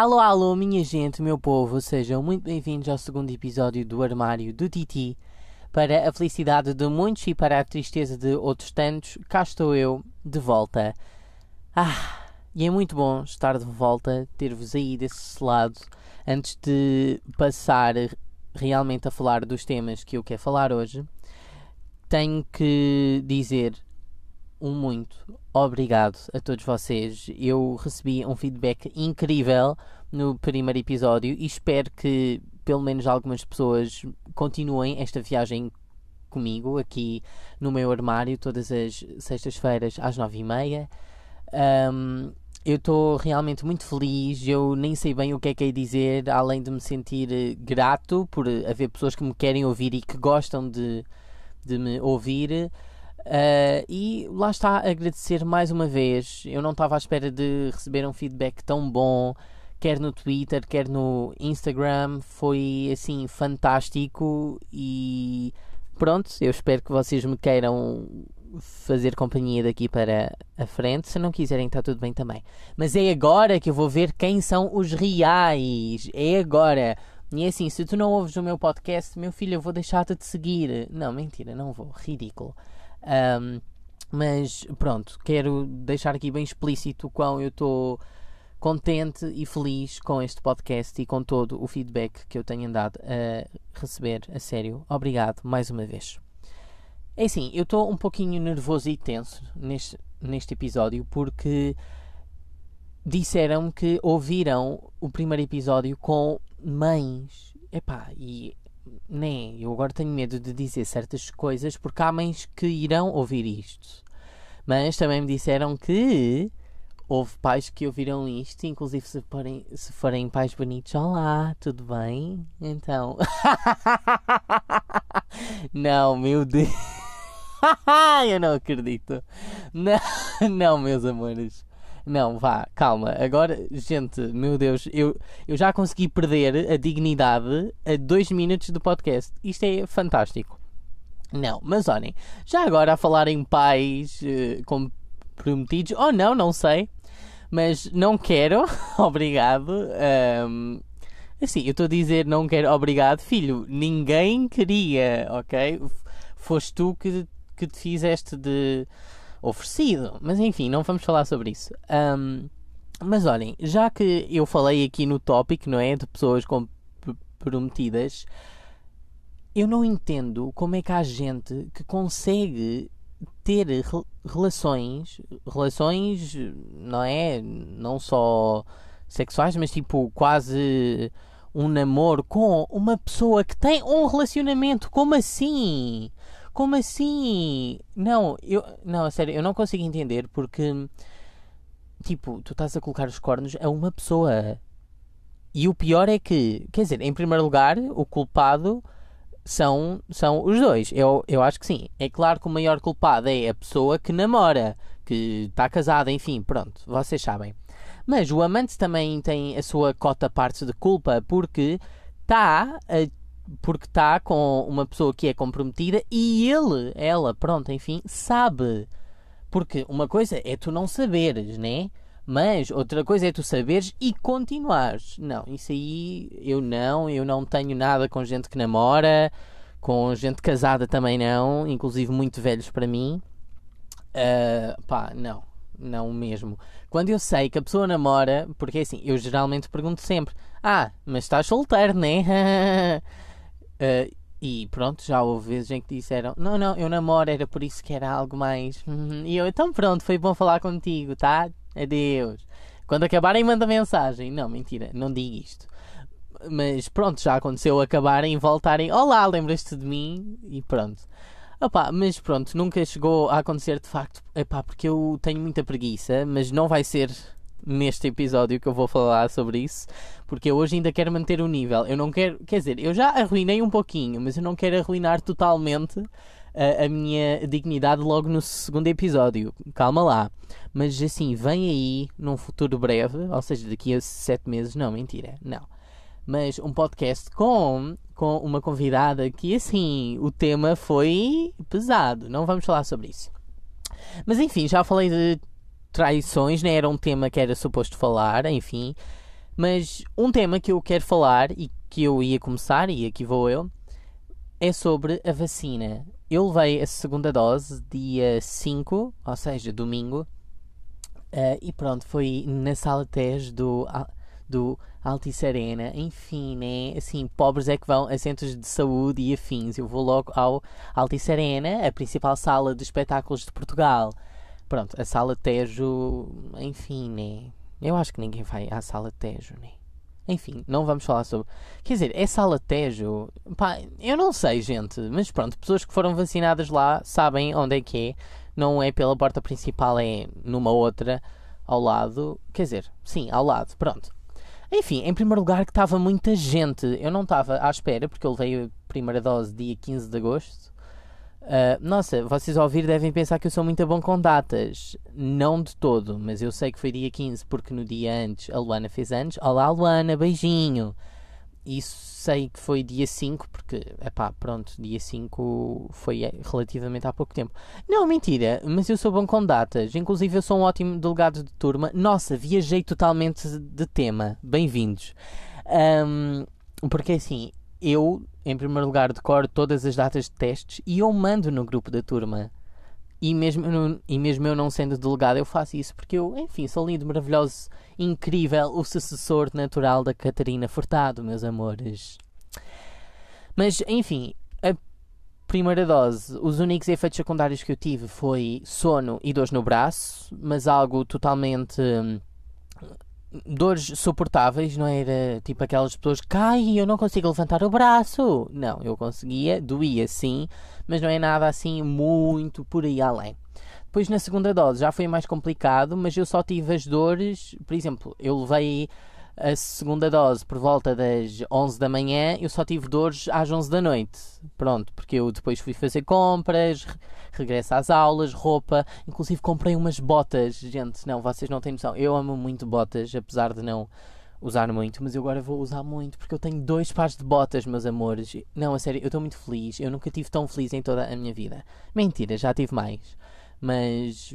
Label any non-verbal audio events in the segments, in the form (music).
Alô, alô, minha gente, meu povo, sejam muito bem-vindos ao segundo episódio do Armário do Titi. Para a felicidade de muitos e para a tristeza de outros tantos, cá estou eu, de volta. Ah, e é muito bom estar de volta, ter-vos aí desse lado, antes de passar realmente a falar dos temas que eu quero falar hoje. Tenho que dizer um muito obrigado a todos vocês. Eu recebi um feedback incrível no primeiro episódio e espero que pelo menos algumas pessoas continuem esta viagem comigo aqui no meu armário todas as sextas-feiras às nove e meia. Um, eu estou realmente muito feliz. Eu nem sei bem o que é que é dizer, além de me sentir eh, grato por haver pessoas que me querem ouvir e que gostam de, de me ouvir. Uh, e lá está, agradecer mais uma vez. Eu não estava à espera de receber um feedback tão bom, quer no Twitter, quer no Instagram. Foi assim fantástico e pronto. Eu espero que vocês me queiram fazer companhia daqui para a frente. Se não quiserem, está tudo bem também. Mas é agora que eu vou ver quem são os reais. É agora. E é assim, se tu não ouves o meu podcast, meu filho, eu vou deixar-te de seguir. Não, mentira, não vou. Ridículo. Um, mas pronto, quero deixar aqui bem explícito o quão eu estou contente e feliz com este podcast e com todo o feedback que eu tenho andado a receber. A sério, obrigado mais uma vez. É assim, eu estou um pouquinho nervoso e tenso neste, neste episódio porque disseram que ouviram o primeiro episódio com mães. Epá, e nem eu agora tenho medo de dizer certas coisas porque há mães que irão ouvir isto. Mas também me disseram que houve pais que ouviram isto, inclusive se forem, se forem pais bonitos, olá, tudo bem? Então. (laughs) não, meu Deus. (laughs) eu não acredito. Não, não, meus amores. Não, vá, calma. Agora, gente, meu Deus, eu, eu já consegui perder a dignidade a dois minutos do podcast. Isto é fantástico. Não, mas olhem, já agora a falar em pais uh, comprometidos, ou oh, não, não sei, mas não quero, (laughs) obrigado. Um, assim, eu estou a dizer não quero, obrigado, filho, ninguém queria, ok? Foste tu que, que te fizeste de oferecido. Mas enfim, não vamos falar sobre isso. Um, mas olhem, já que eu falei aqui no tópico, não é? De pessoas comprometidas, eu não entendo como é que há gente que consegue ter relações, relações, não é? Não só sexuais, mas tipo quase um namoro com uma pessoa que tem um relacionamento. Como assim? Como assim? Não, eu, não, sério, eu não consigo entender porque, tipo, tu estás a colocar os cornos a uma pessoa. E o pior é que, quer dizer, em primeiro lugar, o culpado são, são os dois. Eu, eu acho que sim. É claro que o maior culpado é a pessoa que namora, que está casada, enfim, pronto, vocês sabem. Mas o amante também tem a sua cota parte de culpa porque está a porque está com uma pessoa que é comprometida e ele, ela, pronto, enfim, sabe. Porque uma coisa é tu não saberes, né? Mas outra coisa é tu saberes e continuares. Não, isso aí eu não, eu não tenho nada com gente que namora, com gente casada também não, inclusive muito velhos para mim. Uh, pá, não, não mesmo. Quando eu sei que a pessoa namora, porque é assim, eu geralmente pergunto sempre: Ah, mas estás solteiro, né? (laughs) Uh, e pronto, já houve vezes em que disseram: Não, não, eu namoro, era por isso que era algo mais. E eu, então pronto, foi bom falar contigo, tá? Adeus. Quando acabarem, manda mensagem. Não, mentira, não digo isto. Mas pronto, já aconteceu acabarem e voltarem: Olá, lembras-te de mim? E pronto. Opa, mas pronto, nunca chegou a acontecer de facto. Epá, porque eu tenho muita preguiça, mas não vai ser neste episódio que eu vou falar sobre isso, porque eu hoje ainda quero manter o nível. Eu não quero, quer dizer, eu já arruinei um pouquinho, mas eu não quero arruinar totalmente a, a minha dignidade logo no segundo episódio. Calma lá. Mas assim, vem aí num futuro breve, ou seja, daqui a sete meses, não, mentira, não. Mas um podcast com, com uma convidada que assim, o tema foi pesado. Não vamos falar sobre isso. Mas enfim, já falei de traições, né? Era um tema que era suposto falar, enfim. Mas um tema que eu quero falar e que eu ia começar, e aqui vou eu, é sobre a vacina. Eu levei a segunda dose dia 5, ou seja, domingo, uh, e pronto, foi na sala de teste do, do Altice Arena. Enfim, né? Assim, pobres é que vão a centros de saúde e afins. Eu vou logo ao Altice Arena, a principal sala de espetáculos de Portugal. Pronto, a sala Tejo, enfim, né? Eu acho que ninguém vai à sala Tejo, né? Enfim, não vamos falar sobre. Quer dizer, é sala Tejo. Pá, eu não sei, gente. Mas pronto, pessoas que foram vacinadas lá sabem onde é que é. Não é pela porta principal, é numa outra ao lado. Quer dizer, sim, ao lado. Pronto. Enfim, em primeiro lugar, que estava muita gente. Eu não estava à espera, porque eu levei a primeira dose dia 15 de agosto. Uh, nossa, vocês ao ouvir devem pensar que eu sou muito bom com datas. Não de todo, mas eu sei que foi dia 15 porque no dia antes a Luana fez anos. Olá, Luana, beijinho. Isso sei que foi dia 5 porque, epá, pronto, dia 5 foi eh, relativamente há pouco tempo. Não, mentira, mas eu sou bom com datas. Inclusive, eu sou um ótimo delegado de turma. Nossa, viajei totalmente de tema. Bem-vindos. Um, porque assim, eu, em primeiro lugar, decoro todas as datas de testes e eu mando no grupo da turma. E mesmo, eu, e mesmo eu não sendo delegado, eu faço isso porque eu, enfim, sou lindo, maravilhoso, incrível, o sucessor natural da Catarina Furtado, meus amores. Mas, enfim, a primeira dose, os únicos efeitos secundários que eu tive foi sono e dores no braço, mas algo totalmente hum, dores suportáveis, não era tipo aquelas pessoas que cai eu não consigo levantar o braço. Não, eu conseguia, doía sim, mas não é nada assim muito por aí além. Depois na segunda dose já foi mais complicado, mas eu só tive as dores, por exemplo, eu levei a segunda dose por volta das 11 da manhã, eu só tive dores às 11 da noite. Pronto, porque eu depois fui fazer compras, regresso às aulas, roupa, inclusive comprei umas botas. Gente, não, vocês não têm noção. Eu amo muito botas, apesar de não usar muito, mas eu agora vou usar muito porque eu tenho dois pares de botas, meus amores. Não, a sério, eu estou muito feliz. Eu nunca tive tão feliz em toda a minha vida. Mentira, já tive mais. Mas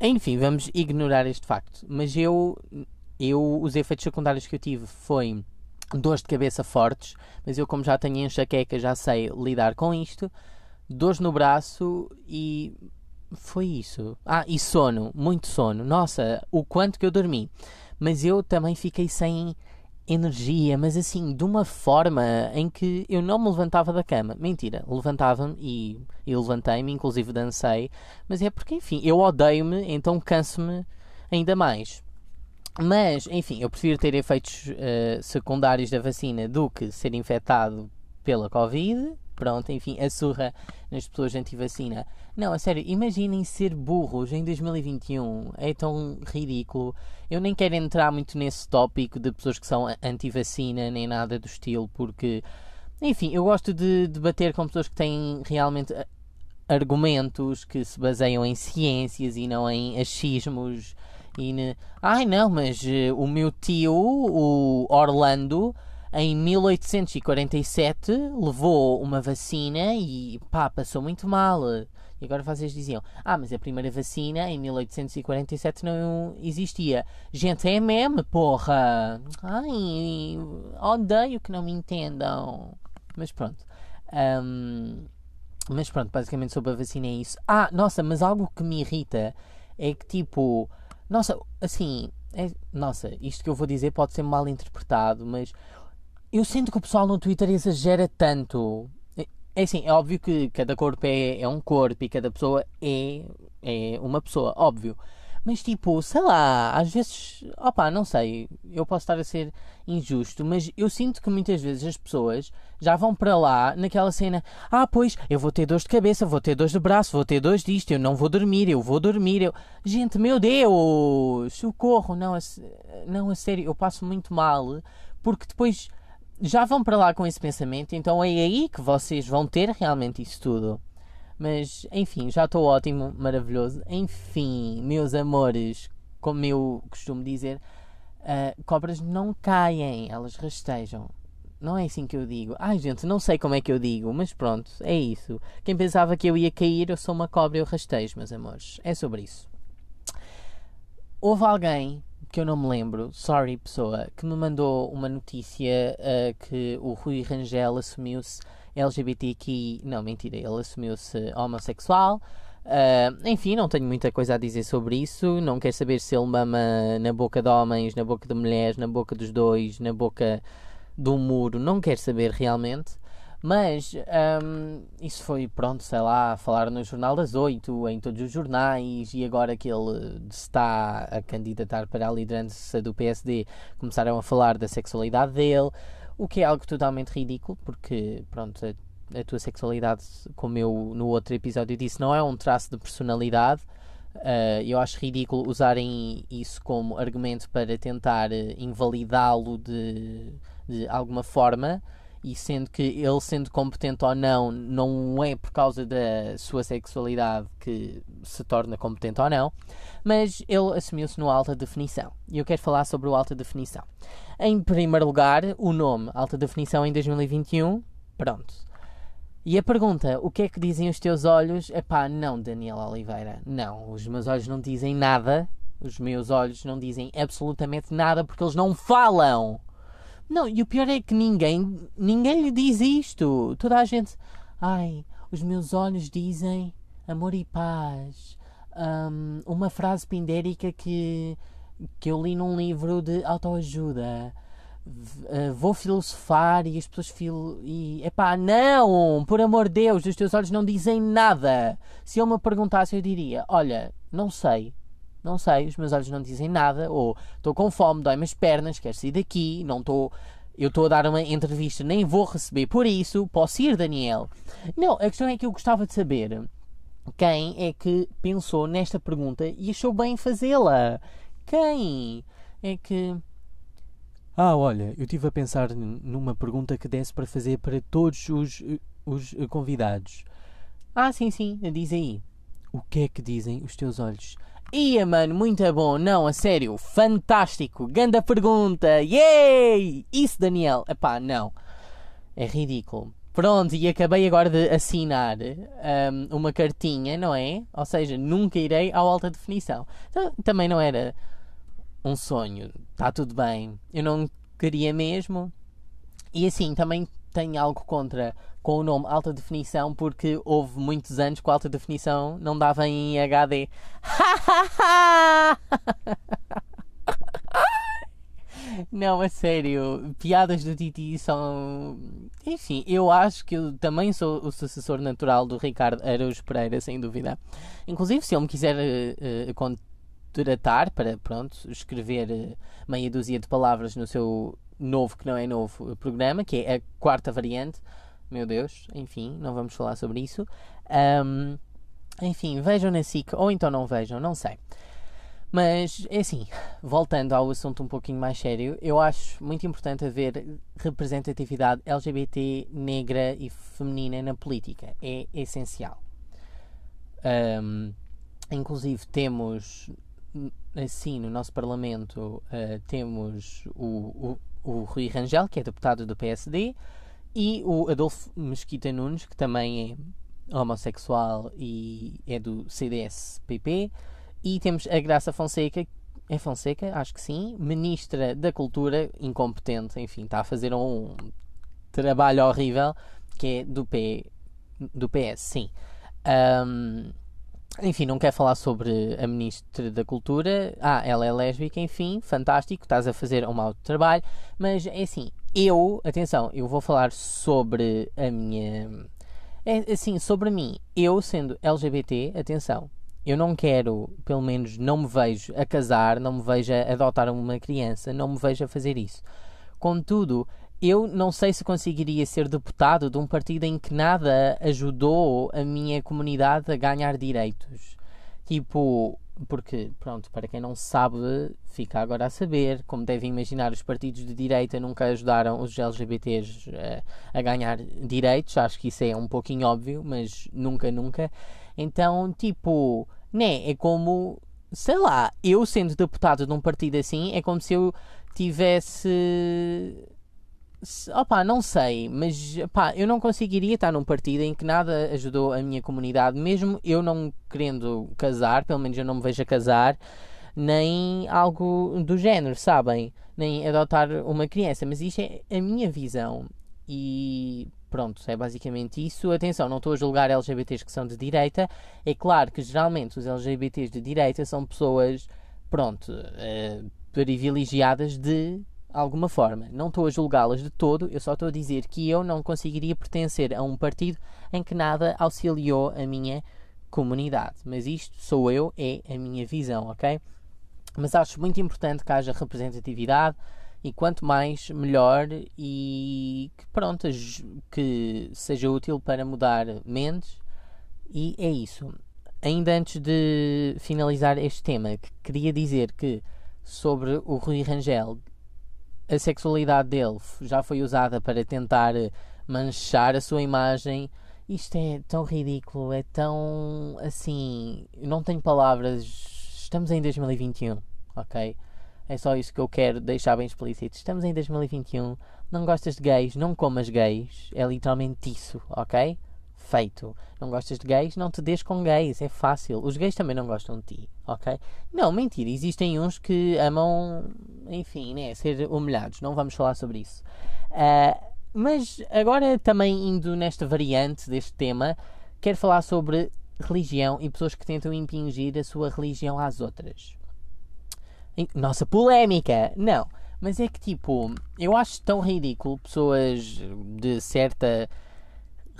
enfim, vamos ignorar este facto. Mas eu eu, os efeitos secundários que eu tive foi dores de cabeça fortes, mas eu, como já tenho enxaqueca, já sei lidar com isto. Dores no braço e foi isso. Ah, e sono, muito sono. Nossa, o quanto que eu dormi. Mas eu também fiquei sem energia, mas assim, de uma forma em que eu não me levantava da cama. Mentira, levantava-me e, e levantei-me, inclusive dancei, mas é porque, enfim, eu odeio-me, então canso-me ainda mais. Mas, enfim, eu prefiro ter efeitos uh, secundários da vacina do que ser infectado pela Covid. Pronto, enfim, a surra nas pessoas anti-vacina. Não, a sério, imaginem ser burros em 2021. É tão ridículo. Eu nem quero entrar muito nesse tópico de pessoas que são anti-vacina, nem nada do estilo, porque, enfim, eu gosto de debater com pessoas que têm realmente eh, argumentos que se baseiam em ciências e não em achismos e. Ai não, mas uh, o meu tio, o Orlando, em 1847 levou uma vacina e pá, passou muito mal. E agora vocês diziam: Ah, mas a primeira vacina em 1847 não existia. Gente, é meme, porra! Ai, odeio que não me entendam. Mas pronto. Um, mas pronto, basicamente sobre a vacina é isso. Ah, nossa, mas algo que me irrita é que tipo nossa, assim, é, nossa, isto que eu vou dizer pode ser mal interpretado, mas eu sinto que o pessoal no Twitter exagera tanto. É, é assim, é óbvio que cada corpo é, é um corpo e cada pessoa é, é uma pessoa, óbvio. Mas tipo, sei lá, às vezes, opá, não sei, eu posso estar a ser injusto, mas eu sinto que muitas vezes as pessoas já vão para lá naquela cena, ah, pois, eu vou ter dores de cabeça, vou ter dores de braço, vou ter dores disto, eu não vou dormir, eu vou dormir, eu... Gente, meu Deus, socorro, não, a, não, a sério, eu passo muito mal, porque depois já vão para lá com esse pensamento, então é aí que vocês vão ter realmente isso tudo. Mas, enfim, já estou ótimo, maravilhoso. Enfim, meus amores, como eu costumo dizer, uh, cobras não caem, elas rastejam. Não é assim que eu digo. Ai, gente, não sei como é que eu digo, mas pronto, é isso. Quem pensava que eu ia cair, eu sou uma cobra eu rastejo, meus amores. É sobre isso. Houve alguém que eu não me lembro, sorry pessoa, que me mandou uma notícia uh, que o Rui Rangel assumiu-se LGBTQ. Não, mentira, ele assumiu-se homossexual. Uh, enfim, não tenho muita coisa a dizer sobre isso. Não quero saber se ele mama na boca de homens, na boca de mulheres, na boca dos dois, na boca do muro. Não quero saber realmente. Mas um, isso foi, pronto, sei lá, falar no Jornal das Oito, em todos os jornais, e agora que ele está a candidatar para a liderança do PSD, começaram a falar da sexualidade dele, o que é algo totalmente ridículo, porque, pronto, a, a tua sexualidade, como eu no outro episódio disse, não é um traço de personalidade. Uh, eu acho ridículo usarem isso como argumento para tentar uh, invalidá-lo de, de alguma forma e sendo que ele sendo competente ou não, não é por causa da sua sexualidade que se torna competente ou não, mas ele assumiu-se no alta definição. E eu quero falar sobre o alta definição. Em primeiro lugar, o nome alta definição em 2021, pronto. E a pergunta, o que é que dizem os teus olhos? Epá, não, Daniel Oliveira, não, os meus olhos não dizem nada, os meus olhos não dizem absolutamente nada porque eles não falam. Não, e o pior é que ninguém, ninguém lhe diz isto. Toda a gente, ai, os meus olhos dizem amor e paz. Um, uma frase pindérica que, que eu li num livro de autoajuda. Uh, vou filosofar e as pessoas fil e epá, não, por amor de Deus, os teus olhos não dizem nada. Se eu me perguntasse, eu diria: Olha, não sei, não sei, os meus olhos não dizem nada, ou estou com fome, dói-me as pernas, quero sair daqui, não estou. Eu estou a dar uma entrevista, nem vou receber por isso, posso ir, Daniel. Não, a questão é que eu gostava de saber quem é que pensou nesta pergunta e achou bem fazê-la. Quem é que. Ah, olha, eu estive a pensar numa pergunta que desse para fazer para todos os, os convidados. Ah, sim, sim, diz aí. O que é que dizem os teus olhos? Ia, mano, muito bom. Não, a sério, fantástico. Ganda pergunta. Yay! Isso, Daniel. Epá, não. É ridículo. Pronto, e acabei agora de assinar um, uma cartinha, não é? Ou seja, nunca irei ao alta definição. Então, também não era um sonho. Está tudo bem. Eu não queria mesmo. E assim, também tenho algo contra com o nome alta definição porque houve muitos anos que a alta definição não dava em HD. (laughs) Não, a sério, piadas do Titi são. Enfim, eu acho que eu também sou o sucessor natural do Ricardo Araújo Pereira, sem dúvida. Inclusive, se ele me quiser uh, contratar para, pronto, escrever uh, meia dúzia de palavras no seu novo, que não é novo, programa, que é a quarta variante, meu Deus, enfim, não vamos falar sobre isso. Um, enfim, vejam na SIC, ou então não vejam, não sei. Mas, é assim, voltando ao assunto um pouquinho mais sério, eu acho muito importante haver representatividade LGBT, negra e feminina na política. É essencial. Um, inclusive, temos, assim, no nosso Parlamento, uh, temos o, o, o Rui Rangel, que é deputado do PSD, e o Adolfo Mesquita Nunes, que também é homossexual e é do CDS-PP. E temos a Graça Fonseca, é Fonseca, acho que sim, Ministra da Cultura, incompetente, enfim, está a fazer um trabalho horrível, que é do, P, do PS, sim. Um, enfim, não quer falar sobre a Ministra da Cultura. Ah, ela é lésbica, enfim, fantástico, estás a fazer um mau trabalho, mas é assim, eu, atenção, eu vou falar sobre a minha. É assim, sobre mim. Eu, sendo LGBT, atenção, eu não quero, pelo menos não me vejo a casar, não me vejo a adotar uma criança, não me vejo a fazer isso. Contudo, eu não sei se conseguiria ser deputado de um partido em que nada ajudou a minha comunidade a ganhar direitos. Tipo, porque, pronto, para quem não sabe, fica agora a saber. Como devem imaginar, os partidos de direita nunca ajudaram os LGBTs a, eh, a ganhar direitos. Acho que isso é um pouquinho óbvio, mas nunca, nunca. Então, tipo, né? É como, sei lá, eu sendo deputado de um partido assim, é como se eu tivesse Opa, não sei, mas opa, eu não conseguiria estar num partido em que nada ajudou a minha comunidade, mesmo eu não querendo casar, pelo menos eu não me vejo a casar. nem algo do género, sabem? Nem adotar uma criança. Mas isto é a minha visão. E pronto, é basicamente isso. Atenção, não estou a julgar LGBTs que são de direita. É claro que geralmente os LGBTs de direita são pessoas, pronto, uh, privilegiadas de alguma forma. Não estou a julgá-las de todo, eu só estou a dizer que eu não conseguiria pertencer a um partido em que nada auxiliou a minha comunidade. Mas isto sou eu, é a minha visão, ok? Mas acho muito importante que haja representatividade e quanto mais melhor e que pronto, que seja útil para mudar mentes e é isso. Ainda antes de finalizar este tema, queria dizer que sobre o Rui Rangel, a sexualidade dele já foi usada para tentar manchar a sua imagem. Isto é tão ridículo, é tão assim. Não tenho palavras. Estamos em 2021, ok? É só isso que eu quero deixar bem explícito. Estamos em 2021. Não gostas de gays, não comas gays. É literalmente isso, ok? Feito. Não gostas de gays, não te des com gays. É fácil. Os gays também não gostam de ti, ok? Não, mentira. Existem uns que amam, enfim, né? Ser humilhados. Não vamos falar sobre isso. Uh, mas agora também indo nesta variante deste tema, quero falar sobre religião e pessoas que tentam impingir a sua religião às outras. Nossa, polémica! Não, mas é que tipo, eu acho tão ridículo pessoas de certa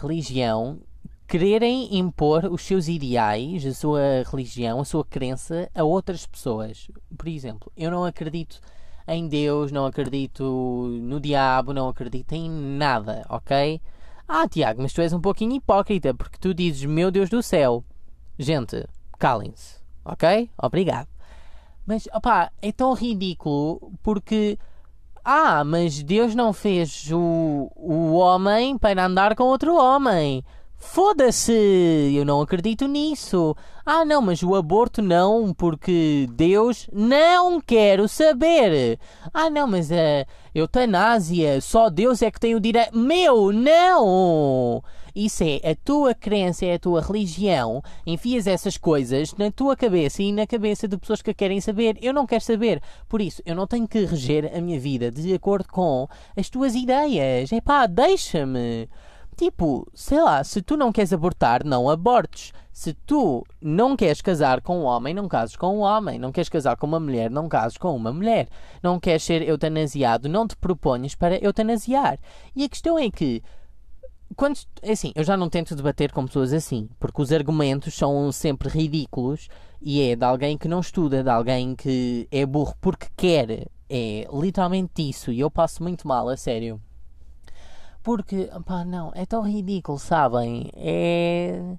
religião quererem impor os seus ideais, a sua religião, a sua crença a outras pessoas. Por exemplo, eu não acredito em Deus, não acredito no diabo, não acredito em nada, ok? Ah, Tiago, mas tu és um pouquinho hipócrita porque tu dizes meu Deus do céu. Gente, calem-se, ok? Obrigado. Mas, opá, é tão ridículo porque. Ah, mas Deus não fez o, o homem para andar com outro homem. Foda-se! Eu não acredito nisso. Ah, não, mas o aborto não, porque Deus não quero saber. Ah, não, mas a eutanásia, só Deus é que tem o direito. Meu, não! Isso é a tua crença, é a tua religião. Enfias essas coisas na tua cabeça e na cabeça de pessoas que querem saber. Eu não quero saber. Por isso, eu não tenho que reger a minha vida de acordo com as tuas ideias. É pá, deixa-me. Tipo, sei lá, se tu não queres abortar, não abortes. Se tu não queres casar com um homem, não cases com um homem. Não queres casar com uma mulher, não cases com uma mulher. Não queres ser eutanasiado, não te proponhas para eutanasiar. E a questão é que quando, é assim, eu já não tento debater com pessoas assim, porque os argumentos são sempre ridículos e é de alguém que não estuda, de alguém que é burro porque quer. É literalmente isso e eu passo muito mal, a sério. Porque, pá, não, é tão ridículo, sabem? É.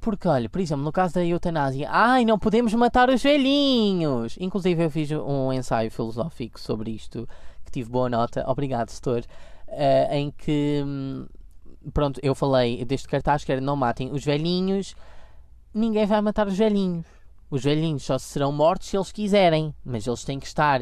Porque, olha, por exemplo, no caso da eutanásia, ai, não podemos matar os velhinhos! Inclusive, eu fiz um ensaio filosófico sobre isto, que tive boa nota, obrigado, setor, uh, em que hum, pronto, eu falei deste cartaz que era não matem os velhinhos, ninguém vai matar os velhinhos. Os velhinhos só serão mortos se eles quiserem, mas eles têm que estar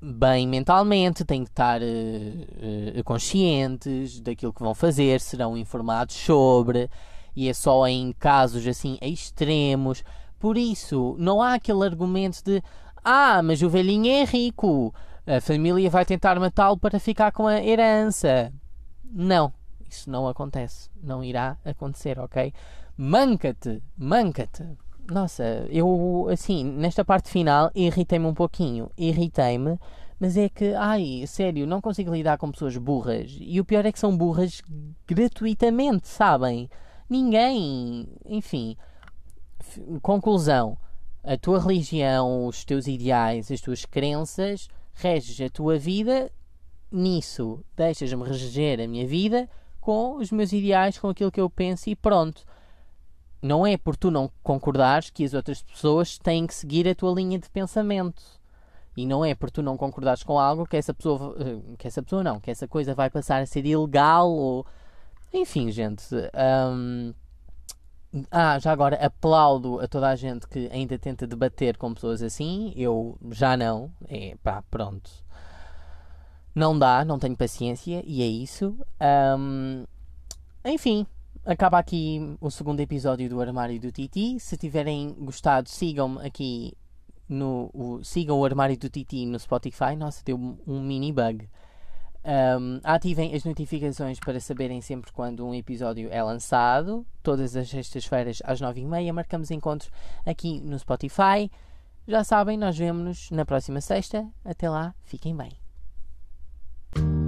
bem mentalmente, têm que estar uh, uh, conscientes daquilo que vão fazer, serão informados sobre, e é só em casos assim extremos. Por isso, não há aquele argumento de ah, mas o velhinho é rico, a família vai tentar matá-lo para ficar com a herança. Não, isso não acontece. Não irá acontecer, ok? Manca-te, manca-te. Nossa, eu, assim, nesta parte final, irritei-me um pouquinho. Irritei-me, mas é que, ai, sério, não consigo lidar com pessoas burras. E o pior é que são burras gratuitamente, sabem? Ninguém. Enfim. Conclusão: a tua religião, os teus ideais, as tuas crenças reges a tua vida nisso deixas-me reger a minha vida com os meus ideais, com aquilo que eu penso e pronto. Não é por tu não concordares que as outras pessoas têm que seguir a tua linha de pensamento. E não é por tu não concordares com algo que essa pessoa, eh, que essa pessoa não, que essa coisa vai passar a ser ilegal ou. Enfim, gente. Um... Ah, já agora aplaudo a toda a gente que ainda tenta debater com pessoas assim. Eu já não. É pá, pronto não dá, não tenho paciência e é isso. Um, enfim, acaba aqui o segundo episódio do Armário do Titi. Se tiverem gostado, sigam-me aqui no. O, sigam o Armário do Titi no Spotify. Nossa, deu um mini bug. Um, ativem as notificações para saberem sempre quando um episódio é lançado. Todas as sextas-feiras às 9h30 marcamos encontros aqui no Spotify. Já sabem, nós vemos-nos na próxima sexta. Até lá, fiquem bem. you